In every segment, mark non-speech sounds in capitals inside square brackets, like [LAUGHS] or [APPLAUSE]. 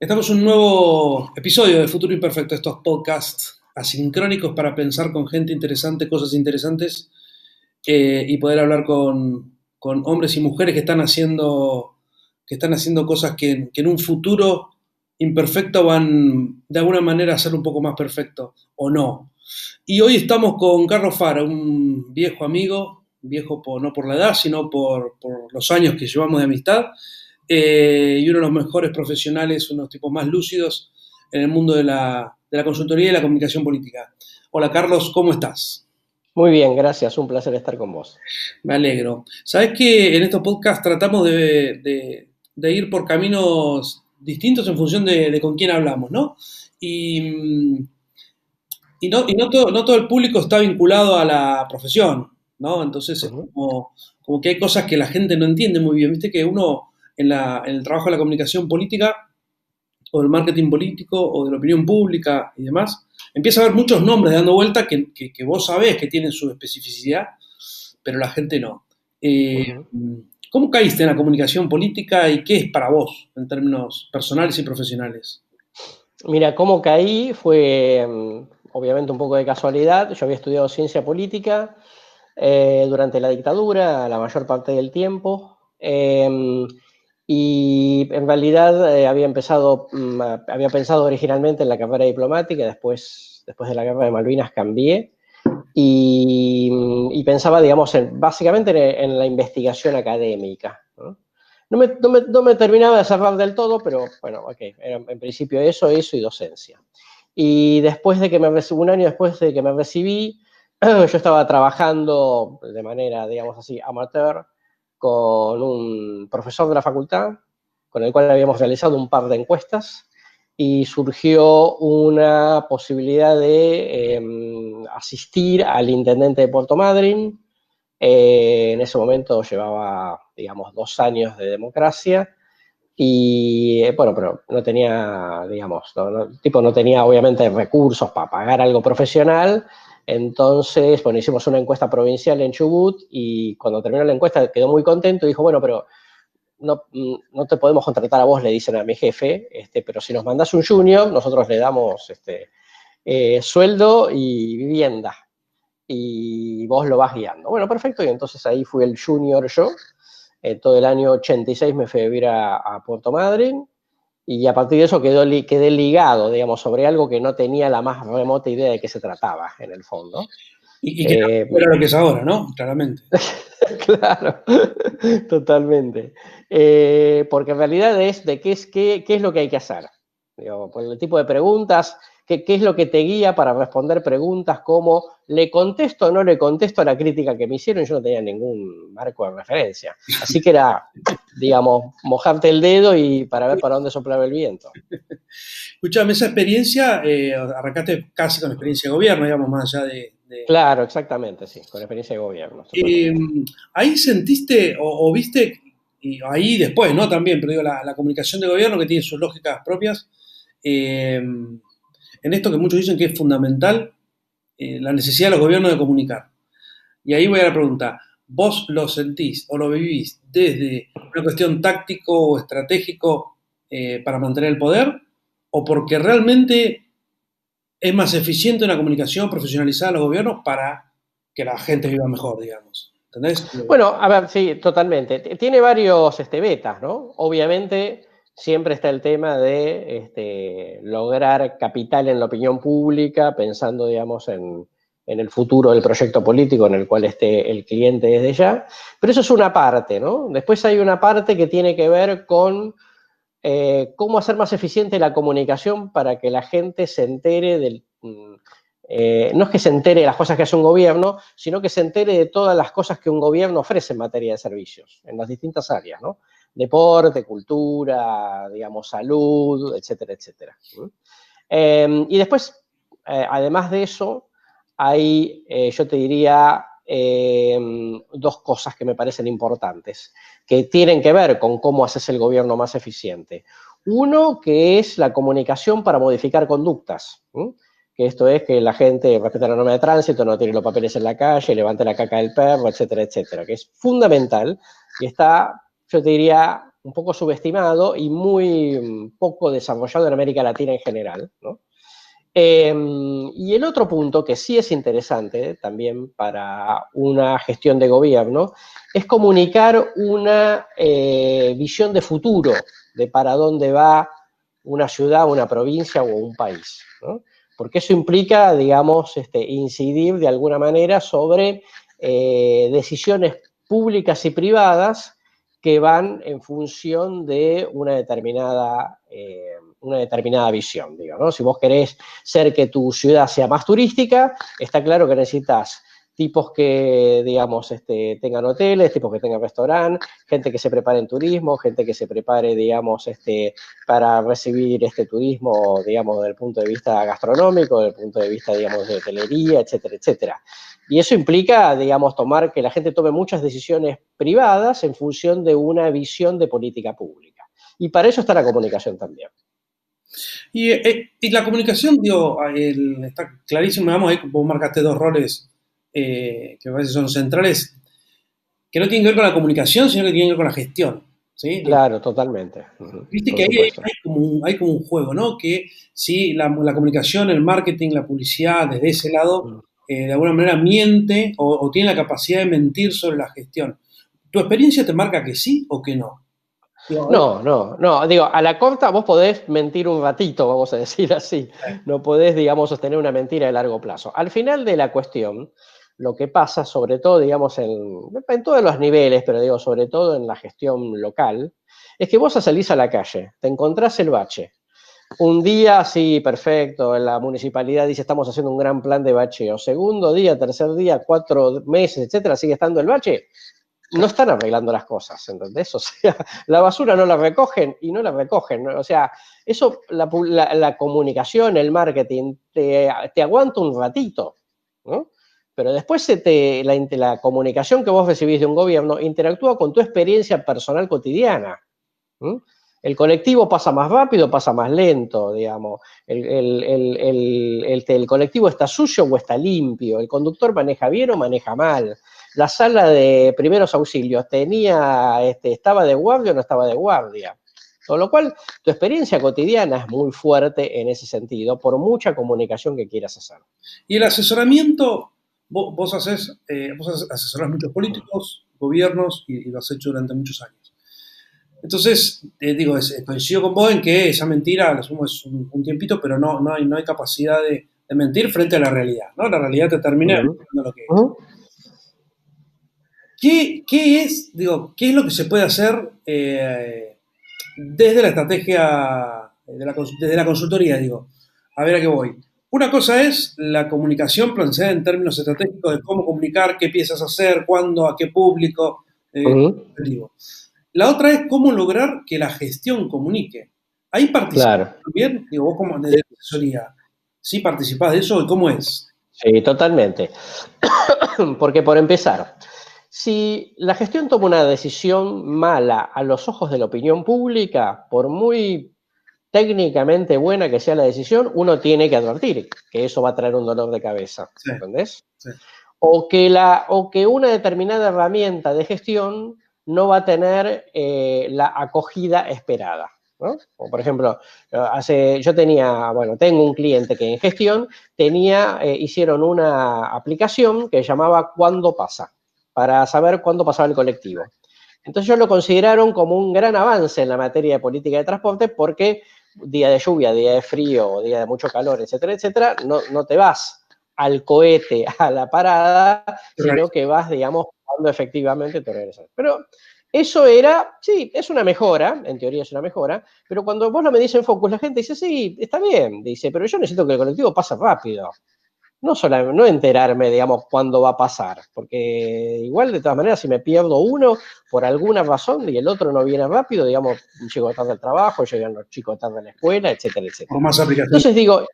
Estamos en un nuevo episodio de Futuro Imperfecto, estos podcasts asincrónicos para pensar con gente interesante, cosas interesantes eh, y poder hablar con, hombres y mujeres que están haciendo, que están haciendo cosas que, en un futuro imperfecto van de alguna manera a ser un poco más perfecto o no. Y hoy estamos con Carlos Fara, un viejo amigo, viejo no por la edad, sino por, por los años que llevamos de amistad eh, y uno de los mejores profesionales, uno de los tipos más lúcidos en el mundo de la, consultoría y la comunicación política. Hola Carlos, ¿cómo estás? Muy bien, gracias, un placer estar con vos. Me alegro. Sabes que en estos podcasts tratamos de, ir por caminos distintos en función de, con quién hablamos, ¿no? Y, y, no, no, todo, el público está vinculado a la profesión, ¿no? Entonces es como, como, que hay cosas que la gente no entiende muy bien. Viste que uno en, el trabajo de la comunicación política o del marketing político o de la opinión pública y demás, empieza a haber muchos nombres dando vuelta que, vos sabés que tienen su especificidad, pero la gente no. Eh, ¿Cómo caíste en la comunicación política y qué es para vos en términos personales y profesionales? Mira, cómo caí fue mm, obviamente un poco de casualidad. Yo había estudiado ciencia política eh, durante la dictadura, la mayor parte del tiempo. Em, y en realidad eh, había empezado, mm, había pensado originalmente en la carrera diplomática, después, después de la guerra de Malvinas cambié y, mm, pensaba, digamos, en, básicamente en, la investigación académica. ¿no? me, no, me, terminaba de cerrar del todo, pero bueno, ok, en principio eso, eso y docencia. Y después de que me un año después de que me recibí, [CLEARS THROAT] yo estaba trabajando de manera, digamos así, amateur con un profesor de la facultad, con el cual habíamos realizado un par de encuestas y surgió una posibilidad de em, asistir al intendente de Puerto Madryn. Eh, en ese momento llevaba, digamos, dos años de democracia y, eh, bueno, pero no tenía, digamos, tipo no tenía obviamente recursos para pagar algo profesional entonces, bueno, hicimos una encuesta provincial en Chubut y cuando terminó la encuesta quedó muy contento y dijo, bueno, pero no, no, te podemos contratar a vos, le dicen a mi jefe, este, pero si nos mandas un junior, nosotros le damos este, eh, sueldo y vivienda y vos lo vas guiando. Bueno, perfecto, y entonces ahí fui el junior yo. Eh, todo el año 86 me fui a vivir a, a Puerto Madryn y a partir de eso quedó, quedé ligado, digamos, sobre algo que no tenía la más remota idea de qué se trataba, en el fondo. Y, que eh, era lo que es ahora, ¿no? Claramente. [LAUGHS] claro, totalmente. Eh, porque en realidad es de qué es, qué, qué es lo que hay que hacer. Digo, por el tipo de preguntas, ¿Qué, es lo que te guía para responder preguntas como le contesto o no le contesto a la crítica que me hicieron? Yo no tenía ningún marco de referencia. Así que era, digamos, mojarte el dedo y para ver para dónde soplaba el viento. Escuchame, esa experiencia, eh, arrancaste casi con experiencia de gobierno, digamos, más allá de... Claro, exactamente, sí, con experiencia de gobierno. Eh, ahí sentiste o, viste, y ahí después, ¿no? También, pero digo, la, comunicación de gobierno que tiene sus lógicas propias. Eh, en esto que muchos dicen que es fundamental eh, la necesidad de los gobiernos de comunicar. Y ahí voy a la pregunta, ¿vos lo sentís o lo vivís desde una cuestión táctico o estratégico eh, para mantener el poder o porque realmente es más eficiente una comunicación profesionalizada de los gobiernos para que la gente viva mejor, digamos? ¿Entendés? Bueno, a ver, sí, totalmente. Tiene varios este, betas, ¿no? Obviamente siempre está el tema de este, lograr capital en la opinión pública, pensando, digamos, en, el futuro del proyecto político en el cual esté el cliente desde ya. Pero eso es una parte, ¿no? Después hay una parte que tiene que ver con eh, cómo hacer más eficiente la comunicación para que la gente se entere del... Mm, eh, no es que se entere de las cosas que hace un gobierno, sino que se entere de todas las cosas que un gobierno ofrece en materia de servicios, en las distintas áreas, ¿no? Deporte, cultura, digamos, salud, etcétera, etcétera. Em, y después, eh, además de eso, hay, eh, yo te diría, em, dos cosas que me parecen importantes, que tienen que ver con cómo haces el gobierno más eficiente. Uno, que es la comunicación para modificar conductas. que esto es que la gente respete la norma de tránsito, no tire los papeles en la calle, levante la caca del perro, etcétera, etcétera, que es fundamental y está yo te diría, un poco subestimado y muy mm, poco desarrollado en América Latina en general. Em, y el otro punto que sí es interesante también para una gestión de gobierno es comunicar una eh, visión de futuro de para dónde va una ciudad, una provincia o un país. Porque eso implica, digamos, este, incidir de alguna manera sobre eh, decisiones públicas y privadas que van en función de una determinada, eh, una determinada visión. Si vos querés ser que tu ciudad sea más turística, está claro que necesitas tipos que, digamos, este, tengan hoteles, tipos que tengan restaurantes, gente que se prepare en turismo, gente que se prepare, digamos, este, para recibir este turismo, digamos, desde el punto de vista gastronómico, desde el punto de vista, digamos, de hotelería, etcétera, etcétera. Y eso implica, digamos, tomar que la gente tome muchas decisiones privadas en función de una visión de política pública. Y para eso está la comunicación también. Y, eh, la comunicación, digo, está clarísimo, vamos, ahí vos marcaste dos roles eh, que a veces son centrales, que no tienen que ver con la comunicación, sino que tienen que ver con la gestión. ¿sí? Claro, totalmente. Viste que ahí hay, como un, juego, ¿no? Que si la, comunicación, el marketing, la publicidad, desde ese lado, eh, de alguna manera miente o, tiene la capacidad de mentir sobre la gestión. ¿Tu experiencia te marca que sí o que no? No, no, no. Digo, a la corta vos podés mentir un ratito, vamos a decir así. No podés, digamos, sostener una mentira de largo plazo. Al final de la cuestión, lo que pasa, sobre todo, digamos, en, en, todos los niveles, pero digo, sobre todo en la gestión local, es que vos salís a la calle, te encontrás el bache. Un día, sí, perfecto, la municipalidad dice estamos haciendo un gran plan de bacheo. Segundo día, tercer día, cuatro meses, etcétera, sigue estando el bache. No están arreglando las cosas, ¿entendés? [LAUGHS] O sea, la basura no la recogen y no la recogen. O sea, eso, la, comunicación, el marketing, te, te aguanta un ratito, ¿no? Pero después la, comunicación que vos recibís de un gobierno interactúa con tu experiencia personal cotidiana. El colectivo pasa más rápido, pasa más lento, digamos. El, colectivo está sucio o está limpio. El conductor maneja bien o maneja mal. La sala de primeros auxilios tenía, este, estaba de guardia o no estaba de guardia. Con lo cual, tu experiencia cotidiana es muy fuerte en ese sentido, por mucha comunicación que quieras hacer. Y el asesoramiento Vos, vos, haces, eh, vos asesorás muchos políticos, gobiernos y, lo has hecho durante muchos años. Entonces, eh, digo, coincido con vos en que esa mentira, la sumo es un, tiempito, pero no, no, hay, no hay capacidad de, mentir frente a la realidad, ¿no? La realidad te termina lo que ¿Qué, ¿Qué, es, digo, qué es lo que se puede hacer eh, desde la estrategia, desde la consultoría, digo? A ver a qué voy. Una cosa es la comunicación planteada en términos estratégicos de cómo comunicar, qué piensas hacer, cuándo, a qué público. Eh, la otra es cómo lograr que la gestión comunique. Ahí participas también, digo, vos como de asesoría, ¿sí participás de eso y cómo es? Sí, totalmente. [COUGHS] Porque por empezar, si la gestión toma una decisión mala a los ojos de la opinión pública, por muy técnicamente buena que sea la decisión, uno tiene que advertir que eso va a traer un dolor de cabeza, ¿entendés? O, que la, o que una determinada herramienta de gestión no va a tener eh, la acogida esperada. ¿no? O por ejemplo, hace, yo tenía, bueno, tengo un cliente que en gestión tenía, eh, hicieron una aplicación que llamaba Cuándo pasa, para saber cuándo pasaba el colectivo. Entonces ellos lo consideraron como un gran avance en la materia de política de transporte porque día de lluvia, día de frío, día de mucho calor, etcétera, etcétera, no, no te vas al cohete, a la parada, sino que vas, digamos, cuando efectivamente te regresas. Pero eso era, sí, es una mejora, en teoría es una mejora, pero cuando vos lo medís en Focus, la gente dice, sí, está bien, dice, pero yo necesito que el colectivo pase rápido no, solo, no enterarme, digamos, cuándo va a pasar, porque igual de todas maneras si me pierdo uno por alguna razón y el otro no viene rápido, digamos, llego tarde al trabajo, llegan los chicos tarde a la escuela, etcétera, etcétera. más Entonces digo,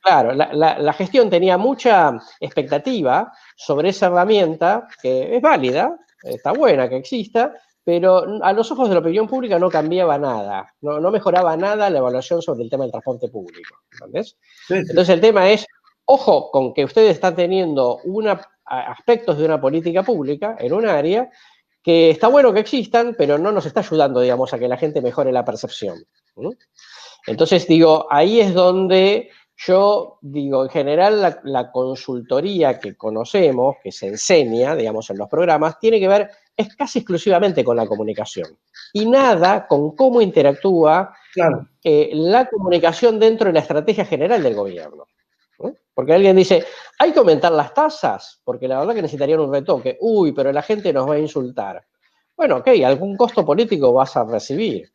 claro, la, gestión tenía mucha expectativa sobre esa herramienta que es válida, está buena que exista, pero a los ojos de la opinión pública no cambiaba nada, no, mejoraba nada la evaluación sobre el tema del transporte público. ¿entendés? Entonces el tema es Ojo con que ustedes están teniendo una, aspectos de una política pública en un área que está bueno que existan, pero no nos está ayudando, digamos, a que la gente mejore la percepción. Entonces, digo, ahí es donde yo digo, en general la, consultoría que conocemos, que se enseña, digamos, en los programas, tiene que ver, es casi exclusivamente con la comunicación. Y nada con cómo interactúa eh, la comunicación dentro de la estrategia general del gobierno. Porque alguien dice, hay que aumentar las tasas, porque la verdad que necesitarían un retoque. Uy, pero la gente nos va a insultar. Bueno, ok, algún costo político vas a recibir.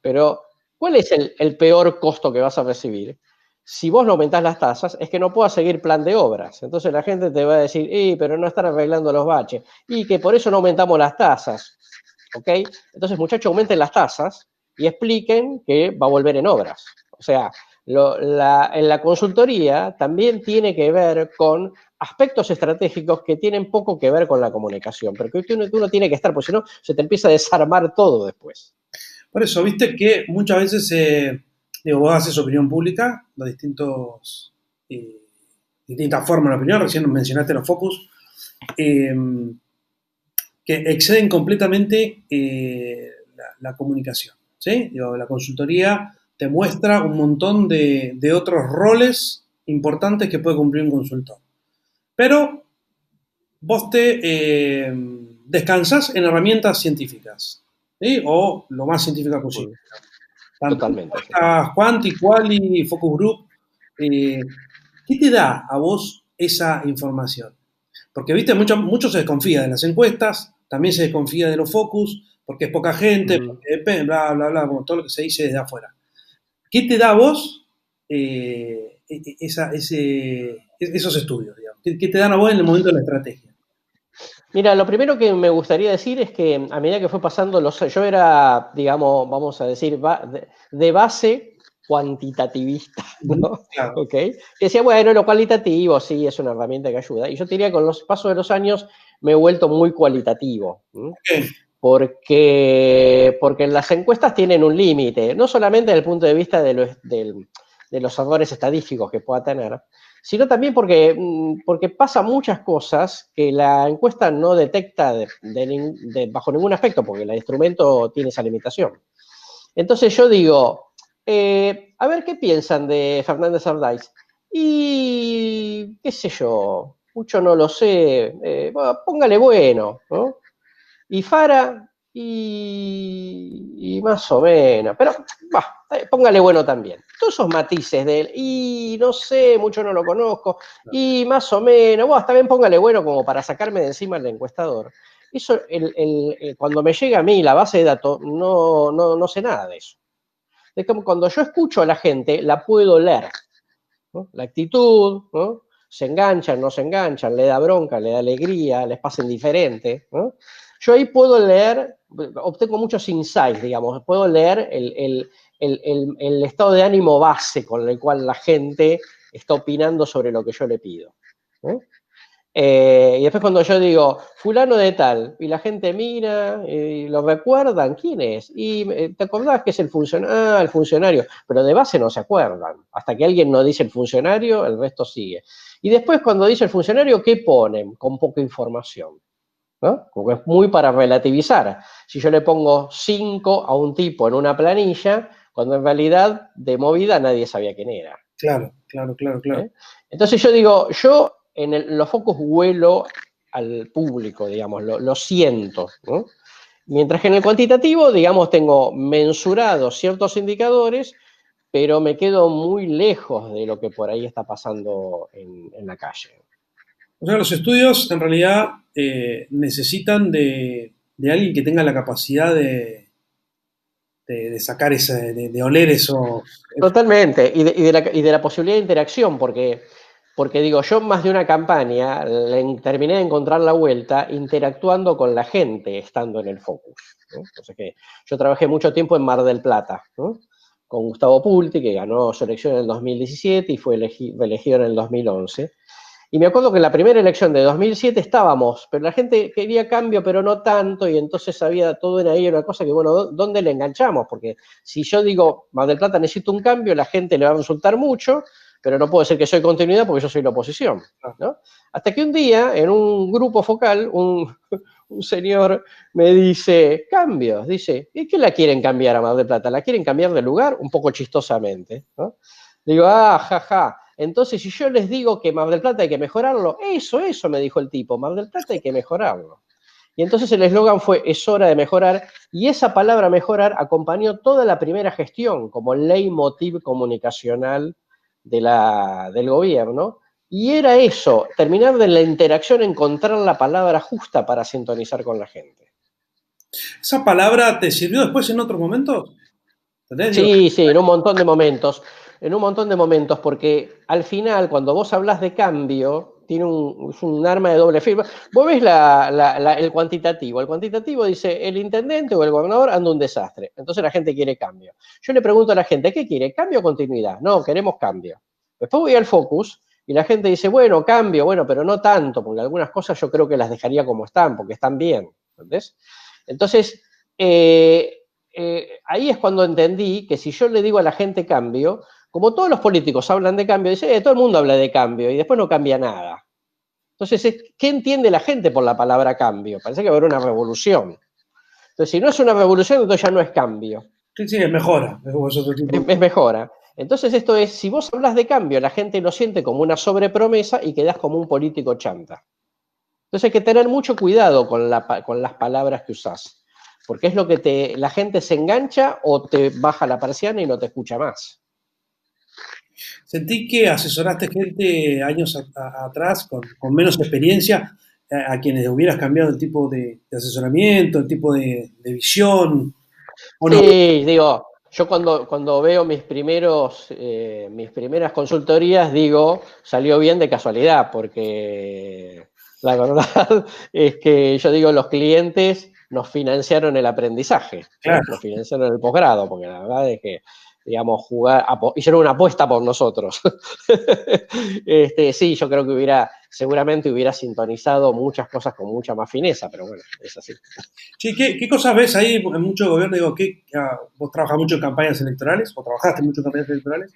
Pero, ¿cuál es el, el peor costo que vas a recibir? si vos no aumentás las tasas, es que no puedas seguir plan de obras. Entonces la gente te va a decir, eh, pero no están arreglando los baches. Y que por eso no aumentamos las tasas. ¿Ok? Entonces, muchachos, aumenten las tasas y expliquen que va a volver en obras. O sea, en la consultoría también tiene que ver con aspectos estratégicos que tienen poco que ver con la comunicación, pero que uno, uno tiene que estar, porque si no, se te empieza a desarmar todo después. Por eso, viste que muchas veces se Digo, vos haces opinión pública, los distintos, eh, distintas formas de opinión, recién mencionaste los focus, eh, que exceden completamente eh, la, comunicación. ¿sí? Digo, la consultoría te muestra un montón de, otros roles importantes que puede cumplir un consultor. Pero vos te descansas en herramientas científicas, ¿sí? o lo más científica posible. Totalmente. Quanti, Quali, Focus Group. Eh, ¿Qué te da a vos esa información? Porque, viste, mucho, mucho se desconfía de las encuestas, también se desconfía de los focus, porque es poca gente, bla, bla, bla, como todo lo que se dice desde afuera. ¿Qué te da a vos eh, e, e, ese, esos estudios? ¿Qué te dan a vos en el momento de la estrategia? Mira, lo primero que me gustaría decir es que a medida que fue pasando los yo era, digamos, vamos a decir, de base cuantitativista, ¿no? ¿Ok? decía, bueno, lo cualitativo sí es una herramienta que ayuda. Y yo diría que con los pasos de los años me he vuelto muy cualitativo. Porque, porque las encuestas tienen un límite, no solamente desde el punto de vista de los, errores estadísticos que pueda tener, sino también porque, mm, porque pasa muchas cosas que la encuesta no detecta bajo ningún aspecto, porque el instrumento tiene esa limitación. Entonces yo digo, eh, a ver qué piensan de Fernández Ardaiz. Y qué sé yo, mucho no lo sé, eh, póngale bueno, ¿no? Y Fara, y, más o menos, pero póngale bueno también. Todos esos matices de él, y no sé, mucho no lo conozco, y más o menos, bueno, también póngale bueno como para sacarme de encima el encuestador. Eso, el, cuando me llega a mí la base de datos, no, no, sé nada de eso. Es como cuando yo escucho a la gente, la puedo leer. La actitud, se enganchan, no se enganchan, le da bronca, le da alegría, les pasa indiferente. Yo ahí puedo leer obtengo muchos insights, digamos, puedo leer el, estado de ánimo base con el cual la gente está opinando sobre lo que yo le pido. ¿eh? Eh, y después cuando yo digo, fulano de tal, y la gente mira, y lo recuerdan, ¿quién es? Y eh, te acordás que es el funcionario, ah, el funcionario, pero de base no se acuerdan. Hasta que alguien no dice el funcionario, el resto sigue. Y después cuando dice el funcionario, ¿qué ponen? Con poca información. ¿No? Porque es muy para relativizar. Si yo le pongo 5 a un tipo en una planilla, cuando en realidad de movida nadie sabía quién era. Claro, claro, claro, claro. ¿Eh? Entonces yo digo, yo en los focos huelo al público, digamos, lo, siento, Mientras que en el cuantitativo, digamos, tengo mensurados ciertos indicadores, pero me quedo muy lejos de lo que por ahí está pasando en la calle. O sea, los estudios en realidad eh, necesitan de, alguien que tenga la capacidad de, sacar ese, de, oler eso. Totalmente, y de, la, posibilidad de interacción, porque, digo, yo más de una campaña terminé de encontrar la vuelta interactuando con la gente estando en el focus. Entonces, que yo trabajé mucho tiempo en Mar del Plata, con Gustavo Pulti, que ganó su elección en el 2017 y fue elegido en el 2011. Y me acuerdo que en la primera elección de 2007 estábamos, pero la gente quería cambio, pero no tanto, y entonces había todo en ahí una cosa que, bueno, ¿dónde le enganchamos? Porque si yo digo, Mar del Plata necesito un cambio, la gente le va a resultar mucho, pero no puedo decir que soy continuidad porque yo soy la oposición. ¿no? Hasta que un día, en un grupo focal, un, [LAUGHS] un señor me dice, cambios, dice, ¿y qué la quieren cambiar a Mar del Plata? ¿La quieren cambiar de lugar? Un poco chistosamente. Digo, ah, jaja. Entonces, si yo les digo que Mar del Plata hay que mejorarlo, eso, eso me dijo el tipo, Mar del Plata hay que mejorarlo. Y entonces el eslogan fue, es hora de mejorar, y esa palabra mejorar acompañó toda la primera gestión como leitmotiv comunicacional de la, del gobierno. Y era eso, terminar de la interacción, encontrar la palabra justa para sintonizar con la gente. ¿Esa palabra te sirvió después en otros momentos? Sí, sí, en un montón de momentos. En un montón de momentos, porque al final, cuando vos hablas de cambio, tiene un, es un arma de doble filo. Vos ves el cuantitativo. El cuantitativo dice, el intendente o el gobernador anda un desastre. Entonces la gente quiere cambio. Yo le pregunto a la gente, ¿qué quiere? ¿Cambio o continuidad? No, queremos cambio. Después voy al focus y la gente dice, bueno, cambio, bueno, pero no tanto, porque algunas cosas yo creo que las dejaría como están, porque están bien. ¿Entendés? Entonces, eh, eh, ahí es cuando entendí que si yo le digo a la gente cambio, como todos los políticos hablan de cambio, dice, eh, todo el mundo habla de cambio y después no cambia nada. Entonces, ¿qué entiende la gente por la palabra cambio? Parece que va a haber una revolución. Entonces, si no es una revolución, entonces ya no es cambio. Sí, sí, es mejora. Es, mejora. Entonces, esto es, si vos hablas de cambio, la gente lo siente como una sobrepromesa y quedás como un político chanta. Entonces hay que tener mucho cuidado con, con las palabras que usás, porque es lo que te, la gente se engancha o te baja la persiana y no te escucha más. Sentí que asesoraste gente años atrás con, menos experiencia a, quienes hubieras cambiado el tipo de, asesoramiento, el tipo de, visión. Sí, digo, yo cuando, cuando veo mis primeros, eh, mis primeras consultorías, digo, salió bien de casualidad, porque la verdad [LAUGHS] es que yo digo, los clientes nos financiaron el aprendizaje, nos financiaron el posgrado, porque la verdad es que digamos, jugar, hicieron una apuesta por nosotros. [LAUGHS] este, sí, yo creo que hubiera, seguramente hubiera sintonizado muchas cosas con mucha más fineza, pero bueno, es así. Sí, ¿qué, cosas ves ahí en mucho gobierno? Digo, ¿qué, ah, vos trabajas mucho en campañas electorales, o trabajaste mucho en campañas electorales.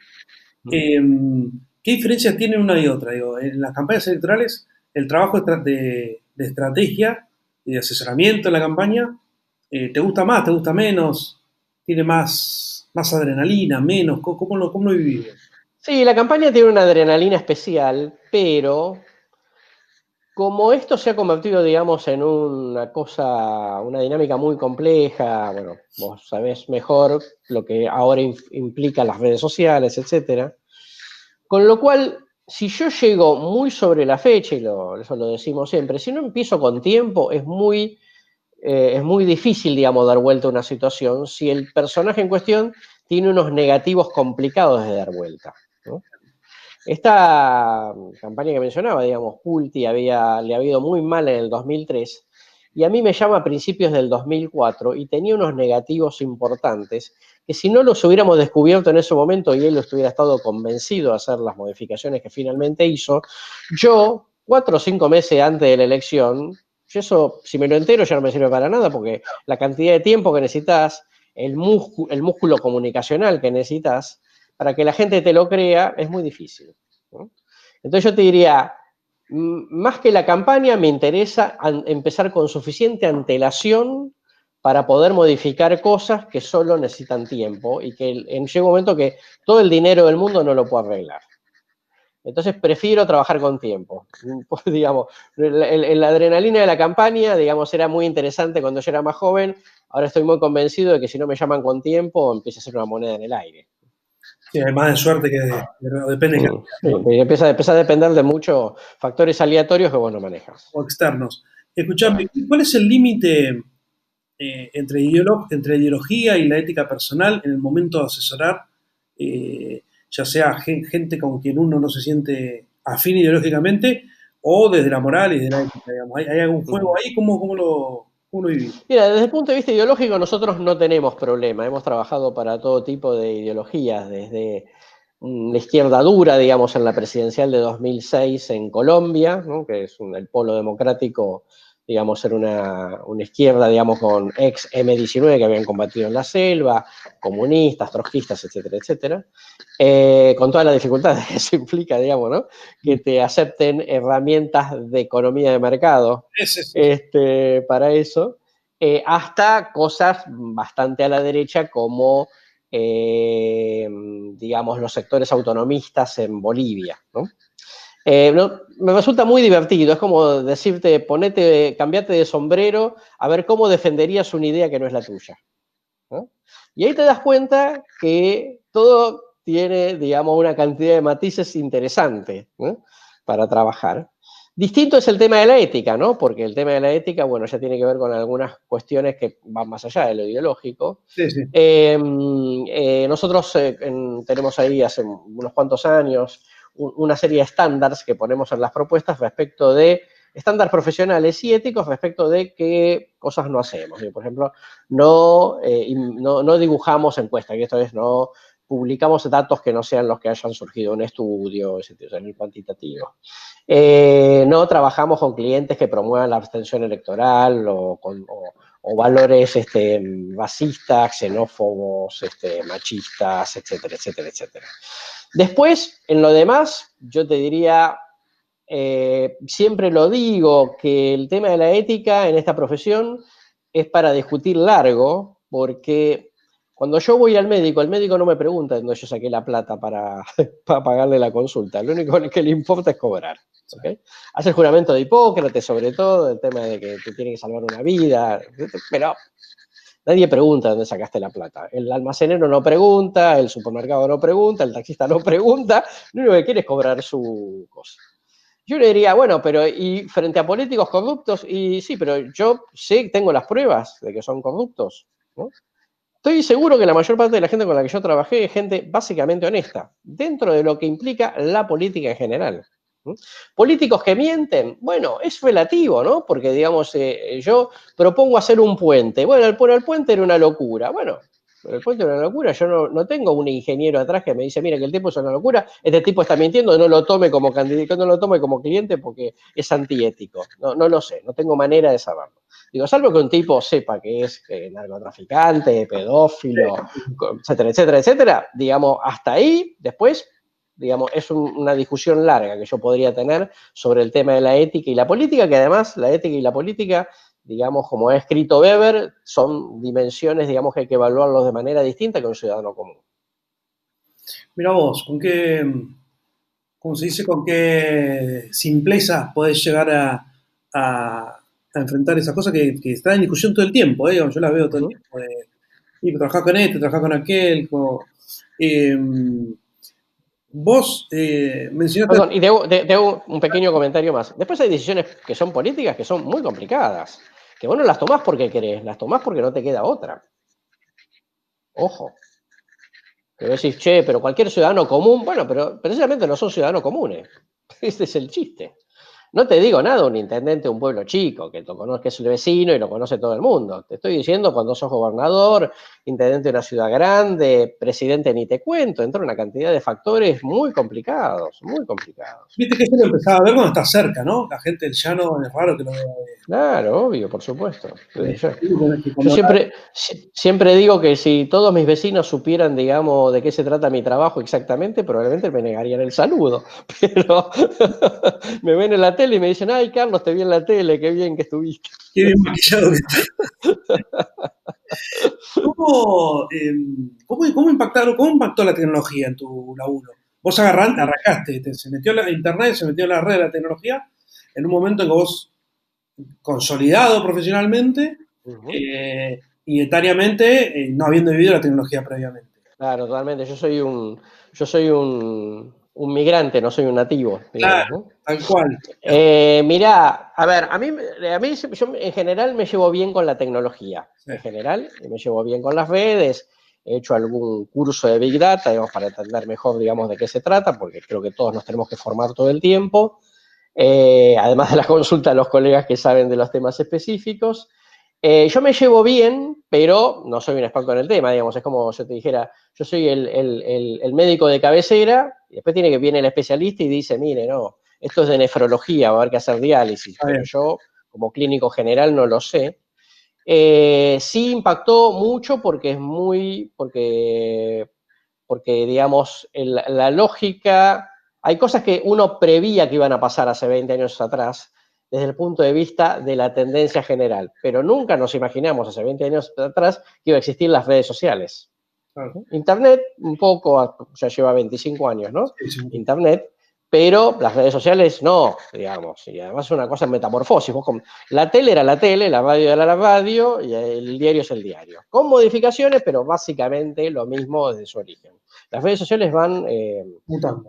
Em, ¿Qué diferencia tiene una y otra? Digo, en las campañas electorales, el trabajo de, estrategia y de asesoramiento en la campaña, eh, ¿te gusta más, te gusta menos? ¿Tiene más más adrenalina, menos? ¿Cómo, lo, cómo Sí, la campaña tiene una adrenalina especial, pero como esto se ha convertido, digamos, en una cosa, una dinámica muy compleja, bueno, vos sabés mejor lo que ahora implica las redes sociales, etcétera. Con lo cual, si yo llego muy sobre la fecha, y eso lo decimos siempre, si no empiezo con tiempo, es muy eh, es muy difícil, digamos, dar vuelta a una situación si el personaje en cuestión tiene unos negativos complicados de dar vuelta. Esta campaña que mencionaba, digamos, Pulti le había ido muy mal en el 2003 y a mí me llama a principios del 2004 y tenía unos negativos importantes que si no los hubiéramos descubierto en ese momento y él estuviera estado convencido de hacer las modificaciones que finalmente hizo, yo, cuatro o cinco meses antes de la elección, y eso, si me lo entero, ya no me sirve para nada, porque la cantidad de tiempo que necesitas, el, músculo, el músculo comunicacional que necesitas para que la gente te lo crea, es muy difícil. Entonces yo te diría, más que la campaña, me interesa empezar con suficiente antelación para poder modificar cosas que solo necesitan tiempo y que en, llega un momento que todo el dinero del mundo no lo puede arreglar. Entonces prefiero trabajar con tiempo. [LAUGHS] Pues, digamos, la, adrenalina de la campaña, digamos, era muy interesante cuando yo era más joven. Ahora estoy muy convencido de que si no me llaman con tiempo, empieza a ser una moneda en el aire. Sí, hay más de suerte que de, depende. empieza, a depender de muchos factores aleatorios que vos no manejas. O externos. Escuchame, ¿cuál es el límite eh, entre, entre ideología y la ética personal en el momento de asesorar? Eh, ya sea gente con quien uno no se siente afín ideológicamente o desde la moral y desde la ética, digamos. ¿Hay, algún juego ahí? ¿Cómo, cómo lo, cómo Mira, desde el punto de vista ideológico nosotros no tenemos problema. Hemos trabajado para todo tipo de ideologías, desde la izquierda dura, digamos, en la presidencial de 2006 en Colombia, que es el polo democrático digamos, ser una, izquierda, digamos, con ex M19 que habían combatido en la selva, comunistas, trotskistas, etcétera, etcétera, eh, con todas las dificultades que [LAUGHS] eso implica, digamos, ¿no? Que te acepten herramientas de economía de mercado este, para eso, eh, hasta cosas bastante a la derecha como, eh, digamos, los sectores autonomistas en Bolivia, ¿no? Eh, me resulta muy divertido, es como decirte, ponete, cambiate de sombrero, a ver cómo defenderías una idea que no es la tuya. Y ahí te das cuenta que todo tiene, digamos, una cantidad de matices interesantes para trabajar. Distinto es el tema de la ética, ¿no? Porque el tema de la ética, bueno, ya tiene que ver con algunas cuestiones que van más allá de lo ideológico. Em, eh, nosotros eh, tenemos ahí hace unos cuantos años una serie de estándares que ponemos en las propuestas respecto de estándares profesionales y éticos respecto de qué cosas no hacemos. Por ejemplo, no, eh, no, dibujamos encuestas, y esto es, no publicamos datos que no sean los que hayan surgido en estudio, en el cuantitativo. Eh, no trabajamos con clientes que promuevan la abstención electoral o, con, valores este, racistas, xenófobos, este, machistas, etcétera, etcétera, etcétera. Después, en lo demás, yo te diría, eh, siempre lo digo, que el tema de la ética en esta profesión es para discutir largo, porque cuando yo voy al médico, el médico no me pregunta dónde yo saqué la plata [LAUGHS] para, pagarle la consulta, lo único que le importa es cobrar. Hace el juramento de Hipócrates, sobre todo, el tema de que te tiene que salvar una vida, pero Nadie pregunta dónde sacaste la plata. El almacenero no pregunta, el supermercado no pregunta, el taxista no pregunta, lo único que quiere es cobrar su cosa. Yo le diría, bueno, pero y frente a políticos corruptos, y sí, pero yo sé, tengo las pruebas de que son corruptos. Estoy seguro que la mayor parte de la gente con la que yo trabajé es gente básicamente honesta, dentro de lo que implica la política en general. Políticos que mienten, bueno, es relativo, ¿no? Porque, digamos, eh, yo propongo hacer un puente. Bueno, el, el puente era una locura. Bueno, el puente era una locura. Yo no, tengo un ingeniero atrás que me dice, mira, que el tipo es una locura, este tipo está mintiendo, no lo tome como candidato, no lo tome como cliente porque es antiético. No, no lo sé, no tengo manera de saberlo. Digo, salvo que un tipo sepa que es eh, narcotraficante, pedófilo, etcétera, etcétera, etcétera, digamos, hasta ahí, después digamos, es una discusión larga que yo podría tener sobre el tema de la ética y la política, que además la ética y la política, digamos, como ha escrito Weber, son dimensiones, digamos, que hay que evaluarlos de manera distinta que un ciudadano común. Mira vos, ¿con qué, cómo se dice, con qué simpleza podés llegar a, enfrentar esas cosas que, que, están en discusión todo el tiempo? ¿eh? Yo las veo todo el tiempo. y trabajar con este, trabajar con aquel. Em, Vos eh, mencionaste... Perdón, y debo, un pequeño comentario más. Después hay decisiones que son políticas que son muy complicadas, que vos no las tomás porque querés, las tomás porque no te queda otra. Ojo. Que decís, che, pero cualquier ciudadano común, bueno, pero precisamente no son ciudadanos comunes. [LAUGHS] Este es el chiste. No te digo nada un intendente de un pueblo chico, que, que es el vecino y lo conoce todo el mundo. Te estoy diciendo cuando sos gobernador, intendente de una ciudad grande, presidente ni te cuento, entra una cantidad de factores muy complicados, muy complicados. Viste que esto lo empezaba a ver cuando estás cerca, ¿no? La gente del llano es raro que lo vea. Claro, obvio, por supuesto. Yo, siempre, siempre digo que si todos mis vecinos supieran, digamos, de qué se trata mi trabajo exactamente, probablemente me negarían el saludo. [LAUGHS] Pero [LAUGHS] me ven en la tele y me dicen, ay, Carlos, te vi en la tele, qué bien que estuviste. [LAUGHS] Qué bien maquillado que estás. [LAUGHS] ¿Cómo, em, cómo, impactaron, ¿Cómo impactó la tecnología en tu laburo? Vos agarraste, arrancaste, se metió la internet, se metió la red de la tecnología, en un momento en que vos, consolidado profesionalmente, eh, y etariamente, eh, no habiendo vivido la tecnología previamente. Claro, totalmente. Yo soy un, yo soy un, un migrante, no soy un nativo. claro, tal cual. Eh, mirá, a ver, a mí, a mí yo en general me llevo bien con la tecnología. En general, me llevo bien con las redes. He hecho algún curso de Big Data, digamos, para entender mejor, digamos, de qué se trata, porque creo que todos nos tenemos que formar todo el tiempo. Eh, además de la consulta a los colegas que saben de los temas específicos. Eh, yo me llevo bien, pero no soy un experto en el tema, digamos, es como yo te dijera, yo soy el, médico de cabecera, y después tiene que viene el especialista y dice, mire, no, esto es de nefrología, va a haber que hacer diálisis, pero yo como clínico general no lo sé. Eh, sí impactó mucho porque es muy, porque, porque digamos, la lógica, hay cosas que uno prevía que iban a pasar hace 20 años atrás desde el punto de vista de la tendencia general, pero nunca nos imaginamos hace 20 años atrás que iba a existir las redes sociales. Internet, un poco, ya lleva 25 años, ¿no? Internet, pero las redes sociales no, digamos, y además es una cosa en metamorfosis. la tele era la tele, la radio era la radio y el diario es el diario. Con modificaciones, pero básicamente lo mismo desde su origen. Las redes sociales van eh,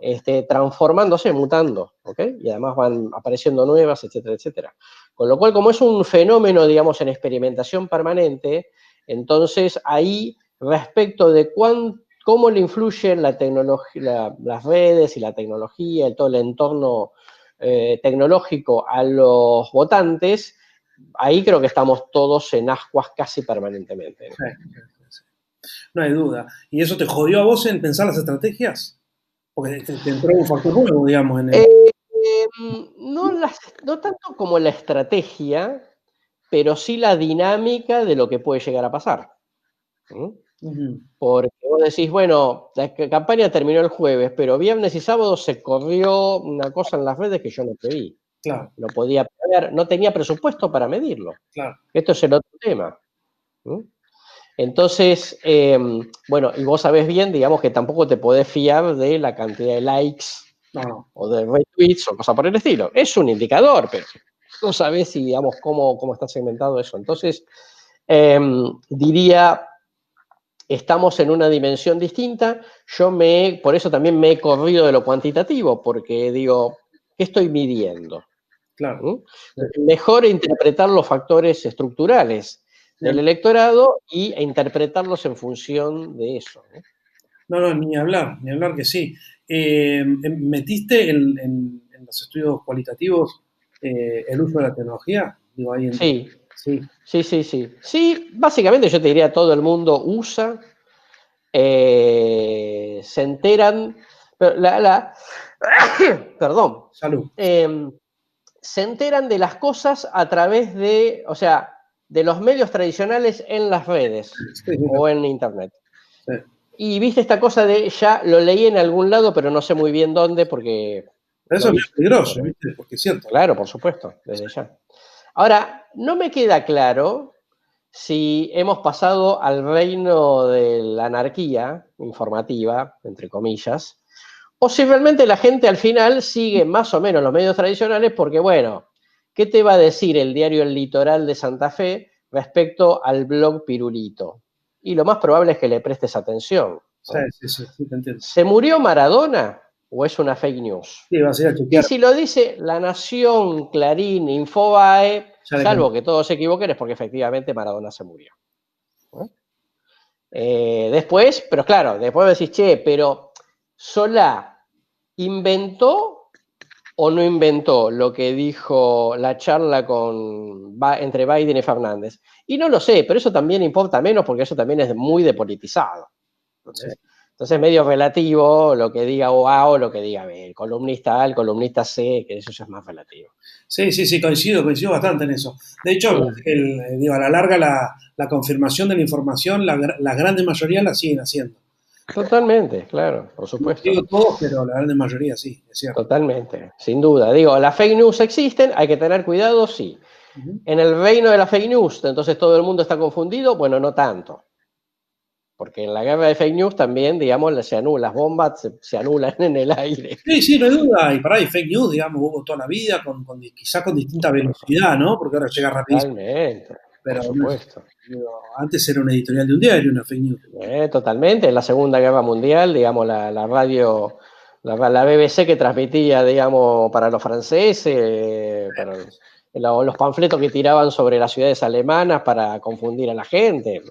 este, transformándose, mutando, ¿ok? Y además van apareciendo nuevas, etcétera, etcétera. Con lo cual, como es un fenómeno, digamos, en experimentación permanente, entonces ahí, respecto de cuánto cómo le influyen la las redes y la tecnología, y todo el entorno eh, tecnológico a los votantes, ahí creo que estamos todos en ascuas casi permanentemente. ¿no? hay duda. ¿Y eso te jodió a vos en pensar las estrategias? Porque te, entró un factor nuevo, digamos, en el... Eh, em, no, no tanto como la estrategia, pero sí la dinámica de lo que puede llegar a pasar. Porque vos decís, bueno, la campaña terminó el jueves, pero viernes y sábado se corrió una cosa en las redes que yo no preví. Claro. No podía prever, no tenía presupuesto para medirlo. Claro. Esto es el otro tema. Entonces, em, bueno, y vos sabés bien, digamos, que tampoco te podés fiar de la cantidad de likes o de retweets o cosas por el estilo. Es un indicador, pero no sabés si, digamos, cómo, cómo está segmentado eso. Entonces, em, diría, estamos en una dimensión distinta. Yo me, por eso también me he corrido de lo cuantitativo, porque digo, ¿qué estoy midiendo? Claro. ¿Mm? Mejor interpretar los factores estructurales del electorado y interpretarlos en función de eso. No, no, ni hablar, ni hablar que sí. Eh, em, ¿Metiste en, los estudios cualitativos eh, el uso de la tecnología? Digo, ahí sí, Sí. Sí, sí, sí. básicamente yo te diría todo el mundo usa, eh, se enteran, la, [COUGHS] perdón. Salud. Em, se enteran de las cosas a través de, o sea, de los medios tradicionales en las redes o en internet. Y viste esta cosa de, ya lo leí en algún lado, pero no sé muy bien dónde porque... eso es peligroso, ¿viste? Porque es cierto. Claro, por supuesto, desde ya. Ahora, no me queda claro si hemos pasado al reino de la anarquía informativa, entre comillas, o si realmente la gente al final sigue más o menos los medios tradicionales porque, bueno, ¿qué te va a decir el diario El Litoral de Santa Fe respecto al blog Pirulito? Y lo más probable es que le prestes atención. Sí, sí, sí, te entiendo. ¿Se murió Maradona? O es una fake news. Sí, va a ser a chequear. Y si lo dice La Nación, Clarín, Infobae, salvo que todos se equivoquen, es porque efectivamente Maradona se murió. Eh, después, pero claro, después decís, che, pero Solá inventó o no inventó lo que dijo la charla con, entre Biden y Fernández. Y no lo sé, pero eso también importa menos porque eso también es muy depolitizado. Entonces, entonces es medio relativo lo que diga A o lo que diga B. El columnista A, el columnista C, que eso ya es más relativo. Sí, sí, sí, coincido, coincido bastante en eso. De hecho, digo, a la larga la, confirmación de la información, la, la grande mayoría la siguen haciendo. Totalmente, claro, por supuesto. No digo todos, pero la gran mayoría sí, es cierto. Totalmente, sin duda. Digo, las fake news existen, hay que tener cuidado, sí. En el reino de la fake news, entonces todo el mundo está confundido, bueno, no tanto. Porque en la guerra de fake news también, digamos, se anulan, las bombas se, anulan [LAUGHS] en el aire. Sí, sí, no hay duda. Y para ahí, fake news, digamos, hubo toda la vida, con, con, quizá con distinta velocidad, ¿no? Porque ahora llega rapidísimo. Totalmente. Pero por supuesto. antes era una editorial de un diario, una fake news. Eh, totalmente. En la Segunda Guerra Mundial, digamos, la, radio, la, BBC que transmitía, digamos, para los franceses, para los panfletos que tiraban sobre las ciudades alemanas para confundir a la gente.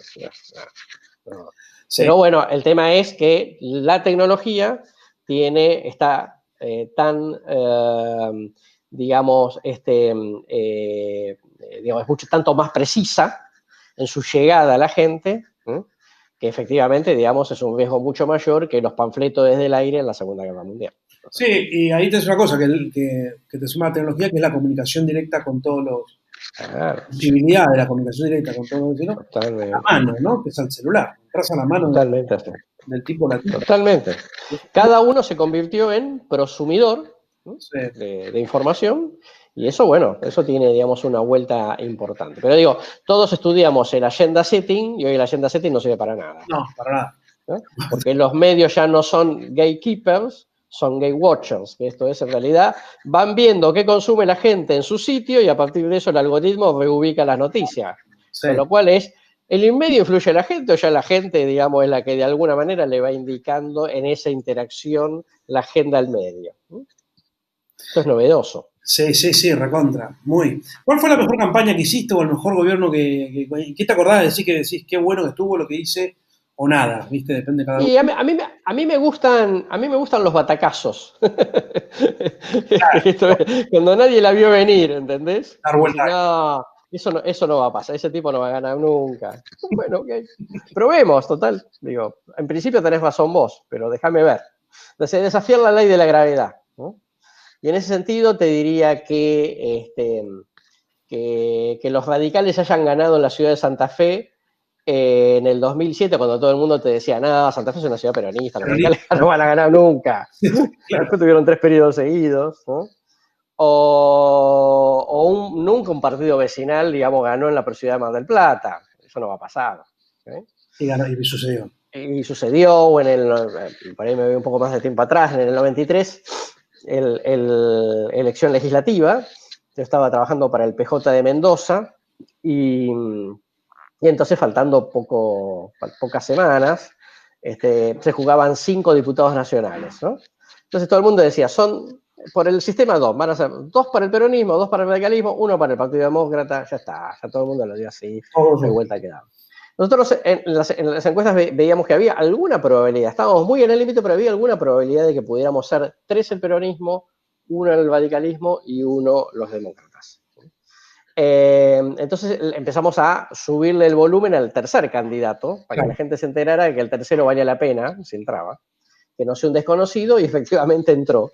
Pero bueno, el tema es que la tecnología tiene, está eh, tan, eh, digamos, este, eh, digamos, es mucho tanto más precisa en su llegada a la gente, que efectivamente, digamos, es un riesgo mucho mayor que los panfletos desde el aire en la Segunda Guerra Mundial. Sí, y ahí te es una cosa que, que, te suma la tecnología, que es la comunicación directa con todos los, La posibilidad de la comunicación directa con todo el Totalmente. la mano, ¿no? Que es el celular. Entras a la mano Totalmente. del tipo latino. Totalmente. Cada uno se convirtió en prosumidor de, de, información y eso, bueno, eso tiene, digamos, una vuelta importante. Pero digo, todos estudiamos el agenda setting y hoy el agenda setting no sirve para nada. No, para nada. Porque los medios ya no son gatekeepers, son gay watchers, que esto es en realidad, van viendo qué consume la gente en su sitio y a partir de eso el algoritmo reubica las noticias. Con lo cual es, ¿el medio influye a la gente o ya la gente, digamos, es la que de alguna manera le va indicando en esa interacción la agenda al medio? Esto es novedoso. Sí, sí, sí, recontra. Muy. ¿Cuál fue la mejor campaña que hiciste o el mejor gobierno que, ¿Qué te acordás de decir que decís qué bueno que estuvo lo que hice o nada, ¿viste? Depende de cada uno. Y a mí, a mí, me gustan, a mí me gustan los batacazos. [LAUGHS] cuando nadie la vio venir, ¿entendés? No, eso no, eso no va a pasar, ese tipo no va a ganar nunca. Bueno, ok. Probemos, total. Digo, en principio tenés razón vos, pero déjame ver. Entonces, desafiar la ley de la gravedad. Y en ese sentido te diría que, este, que, que los radicales hayan ganado en la ciudad de Santa Fe en el 2007, cuando todo el mundo te decía, nada, Santa Fe es una ciudad peronista, los radicales no van a ganar nunca. [LAUGHS] Tuvieron tres periodos seguidos. O, nunca un partido vecinal, digamos, ganó en la proximidad de Mar del Plata. Eso no va a pasar. Y, ganó, y sucedió. Y sucedió, o en el, por ahí me voy un poco más de tiempo atrás, en el 93, el, el, elección legislativa. Yo estaba trabajando para el PJ de Mendoza y y entonces, faltando poco, pocas semanas, este, se jugaban cinco diputados nacionales. ¿no? Entonces todo el mundo decía, son por el sistema dos, van a ser dos para el peronismo, dos para el radicalismo, uno para el Partido Demócrata, ya está, ya todo el mundo lo dio así, de vuelta quedado. Nosotros en las, en las, encuestas veíamos que había alguna probabilidad, estábamos muy en el límite, pero había alguna probabilidad de que pudiéramos ser tres el peronismo, uno el radicalismo y uno los demócratas. Eh, entonces empezamos a subirle el volumen al tercer candidato, para que la gente se enterara de que el tercero valía la pena, si entraba, que no sea un desconocido, y efectivamente entró.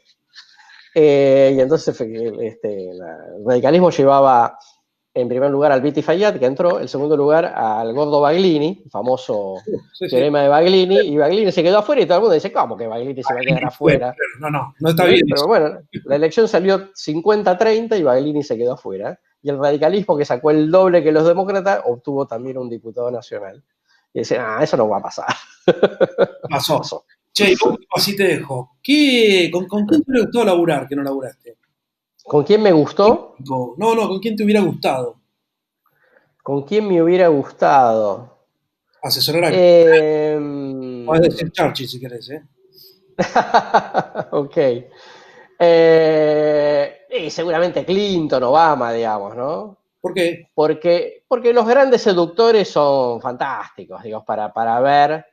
Eh, y entonces este, el radicalismo llevaba en primer lugar al Viti Fayad, que entró, en segundo lugar al Gordo Baglini, famoso teorema de Baglini, y Baglini se quedó afuera y todo el mundo dice, ¿cómo que Baglini se va a quedar afuera? No, no, no está bien. Pero bueno, la elección salió 50-30 y Baglini se quedó afuera y el radicalismo, que sacó el doble que los demócratas, obtuvo también un diputado nacional. Y decían, ah, eso no va a pasar. [LAUGHS] Pasó. Che, así te dejo. ¿Qué, con, quién te gustado laburar que no laburaste? ¿Con quién me gustó? No, no, ¿con quién te hubiera gustado? ¿Con quién me hubiera gustado? Asesorar a eh, [LAUGHS] Puedes decir Churchill si querés, ¿eh? [LAUGHS] ok. Eh, y seguramente Clinton, Obama, digamos, ¿no? ¿Por qué? Porque, porque los grandes seductores son fantásticos, digamos, para, para ver,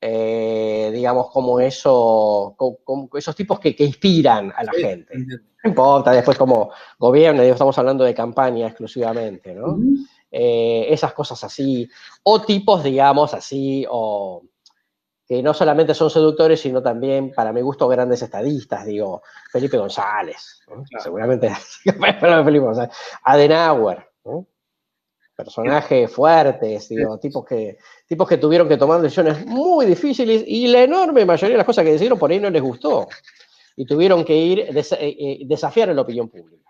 eh, digamos, como eso, como, esos tipos que, inspiran a la gente. No importa después cómo gobierno, estamos hablando de campaña exclusivamente, ¿no? Eh, esas cosas así, o tipos, digamos, así, o que no solamente son seductores, sino también, para mi gusto, grandes estadistas, digo, Felipe González, seguramente, [LAUGHS] Felipe González, Adenauer, personajes fuertes, digo, tipos que, tipos que tuvieron que tomar decisiones muy difíciles y la enorme mayoría de las cosas que decidieron por ahí no les gustó y tuvieron que ir a eh, eh, desafiar a la opinión pública.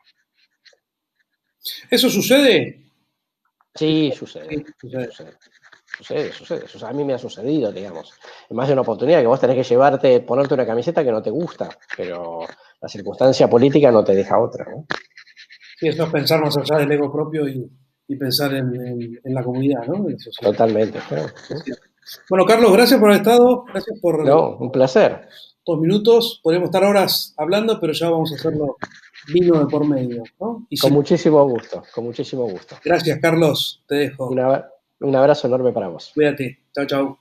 ¿Eso sucede? Sí, sucede. sucede. Sucede, sucede, A mí me ha sucedido, digamos. Es más de una oportunidad que vos tenés que llevarte, ponerte una camiseta que no te gusta, pero la circunstancia política no te deja otra, ¿no? Sí, eso es pensar más allá del ego propio y, pensar en, la comunidad, ¿no? Totalmente. Bueno, Carlos, gracias por haber estado. Gracias por. No, un placer. Dos minutos. Podríamos estar horas hablando, pero ya vamos a hacerlo vino de por medio, ¿no? con muchísimo gusto, con muchísimo gusto. Gracias, Carlos. Te dejo. Un abrazo enorme para vos. Cuídate. Chao, chao.